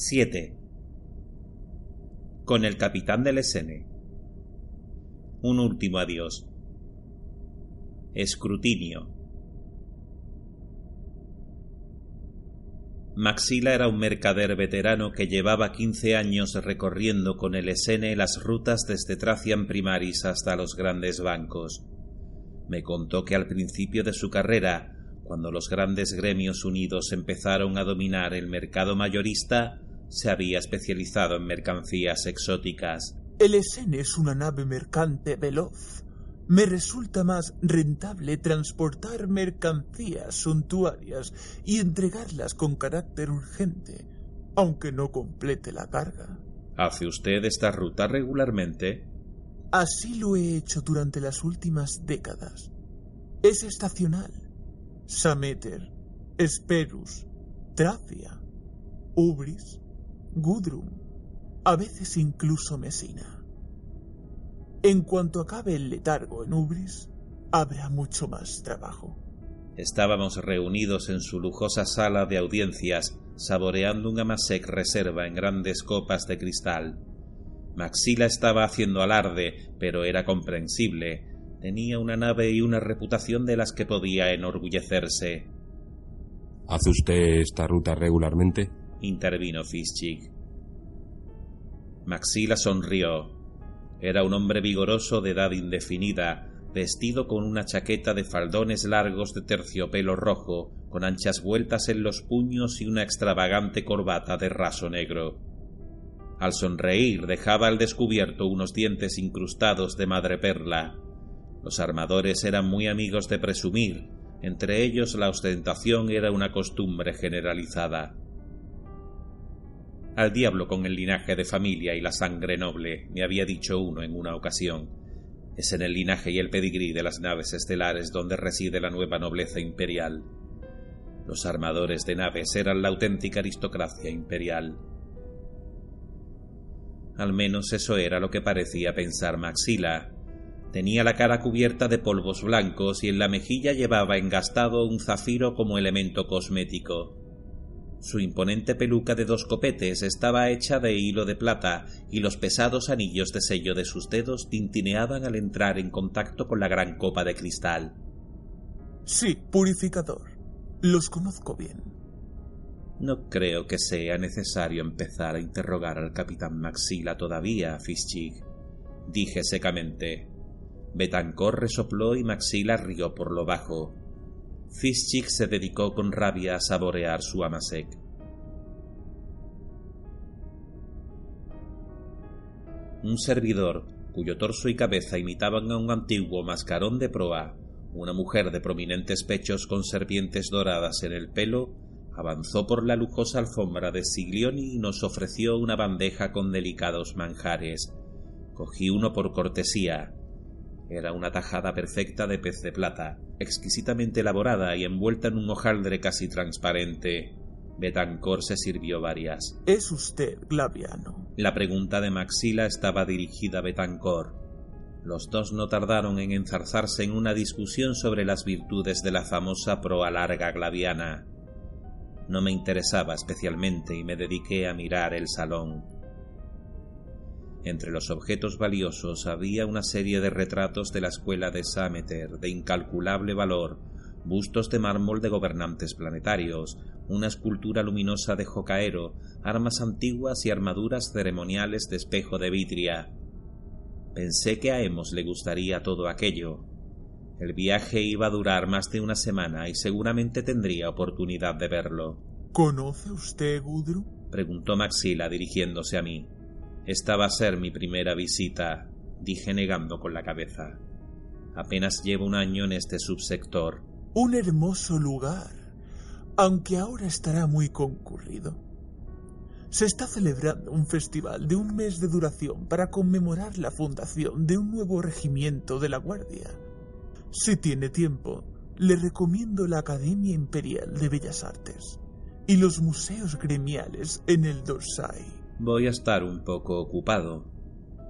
7. Con el capitán del SN. Un último adiós. Escrutinio. Maxila era un mercader veterano que llevaba quince años recorriendo con el SN las rutas desde Tracian Primaris hasta los grandes bancos. Me contó que al principio de su carrera, cuando los grandes gremios unidos empezaron a dominar el mercado mayorista, se había especializado en mercancías exóticas. El Esen es una nave mercante veloz. Me resulta más rentable transportar mercancías suntuarias y entregarlas con carácter urgente, aunque no complete la carga. ¿Hace usted esta ruta regularmente? Así lo he hecho durante las últimas décadas. Es estacional. Sameter, Esperus, Tracia, Ubris, Gudrun, a veces incluso Mesina. En cuanto acabe el letargo en Ubris, habrá mucho más trabajo. Estábamos reunidos en su lujosa sala de audiencias, saboreando un amasec reserva en grandes copas de cristal. Maxila estaba haciendo alarde, pero era comprensible. Tenía una nave y una reputación de las que podía enorgullecerse. ¿Hace usted esta ruta regularmente? Intervino Fischig. Maxila sonrió. Era un hombre vigoroso de edad indefinida, vestido con una chaqueta de faldones largos de terciopelo rojo, con anchas vueltas en los puños y una extravagante corbata de raso negro. Al sonreír dejaba al descubierto unos dientes incrustados de madreperla. Los armadores eran muy amigos de presumir, entre ellos la ostentación era una costumbre generalizada. Al diablo con el linaje de familia y la sangre noble, me había dicho uno en una ocasión. Es en el linaje y el pedigrí de las naves estelares donde reside la nueva nobleza imperial. Los armadores de naves eran la auténtica aristocracia imperial. Al menos eso era lo que parecía pensar Maxila. Tenía la cara cubierta de polvos blancos y en la mejilla llevaba engastado un zafiro como elemento cosmético. Su imponente peluca de dos copetes estaba hecha de hilo de plata y los pesados anillos de sello de sus dedos tintineaban al entrar en contacto con la gran copa de cristal. Sí, purificador. Los conozco bien. No creo que sea necesario empezar a interrogar al capitán Maxila todavía, Fischig, dije secamente. Betancor resopló y Maxila rió por lo bajo. Fischig se dedicó con rabia a saborear su amasec. Un servidor, cuyo torso y cabeza imitaban a un antiguo mascarón de proa, una mujer de prominentes pechos con serpientes doradas en el pelo, avanzó por la lujosa alfombra de Siglioni y nos ofreció una bandeja con delicados manjares. Cogí uno por cortesía, era una tajada perfecta de pez de plata, exquisitamente elaborada y envuelta en un hojaldre casi transparente. Betancor se sirvió varias. ¿Es usted Glaviano? La pregunta de Maxila estaba dirigida a Betancor. Los dos no tardaron en enzarzarse en una discusión sobre las virtudes de la famosa proa larga glaviana. No me interesaba especialmente y me dediqué a mirar el salón. Entre los objetos valiosos había una serie de retratos de la escuela de Sameter de incalculable valor, bustos de mármol de gobernantes planetarios, una escultura luminosa de Jocaero, armas antiguas y armaduras ceremoniales de espejo de vitria. Pensé que a Hemos le gustaría todo aquello. El viaje iba a durar más de una semana y seguramente tendría oportunidad de verlo. ¿Conoce usted Gudrun? preguntó Maxila dirigiéndose a mí. Esta va a ser mi primera visita, dije negando con la cabeza. Apenas llevo un año en este subsector. Un hermoso lugar, aunque ahora estará muy concurrido. Se está celebrando un festival de un mes de duración para conmemorar la fundación de un nuevo regimiento de la Guardia. Si tiene tiempo, le recomiendo la Academia Imperial de Bellas Artes y los museos gremiales en el Dorsai. Voy a estar un poco ocupado.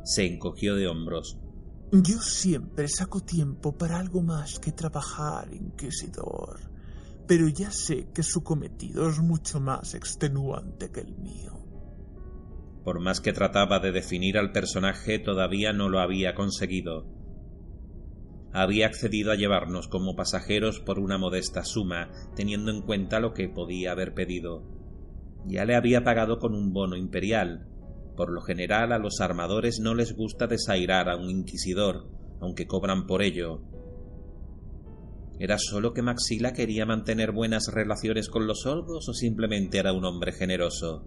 Se encogió de hombros. Yo siempre saco tiempo para algo más que trabajar, Inquisidor, pero ya sé que su cometido es mucho más extenuante que el mío. Por más que trataba de definir al personaje, todavía no lo había conseguido. Había accedido a llevarnos como pasajeros por una modesta suma, teniendo en cuenta lo que podía haber pedido. Ya le había pagado con un bono imperial, por lo general a los armadores no les gusta desairar a un inquisidor, aunque cobran por ello. ¿Era solo que Maxila quería mantener buenas relaciones con los sordos o simplemente era un hombre generoso?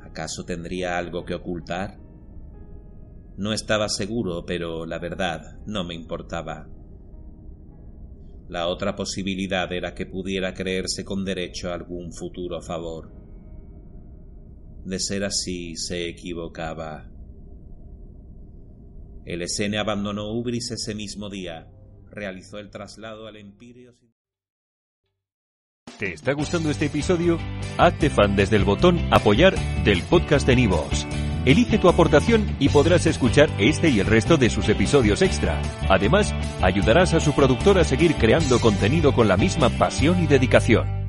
¿Acaso tendría algo que ocultar? No estaba seguro, pero la verdad no me importaba. La otra posibilidad era que pudiera creerse con derecho a algún futuro favor. De ser así, se equivocaba. El SN abandonó Ubris ese mismo día. Realizó el traslado al Empirio. ¿Te está gustando este episodio? Hazte fan desde el botón Apoyar del podcast de Nivos. Elige tu aportación y podrás escuchar este y el resto de sus episodios extra. Además, ayudarás a su productor a seguir creando contenido con la misma pasión y dedicación.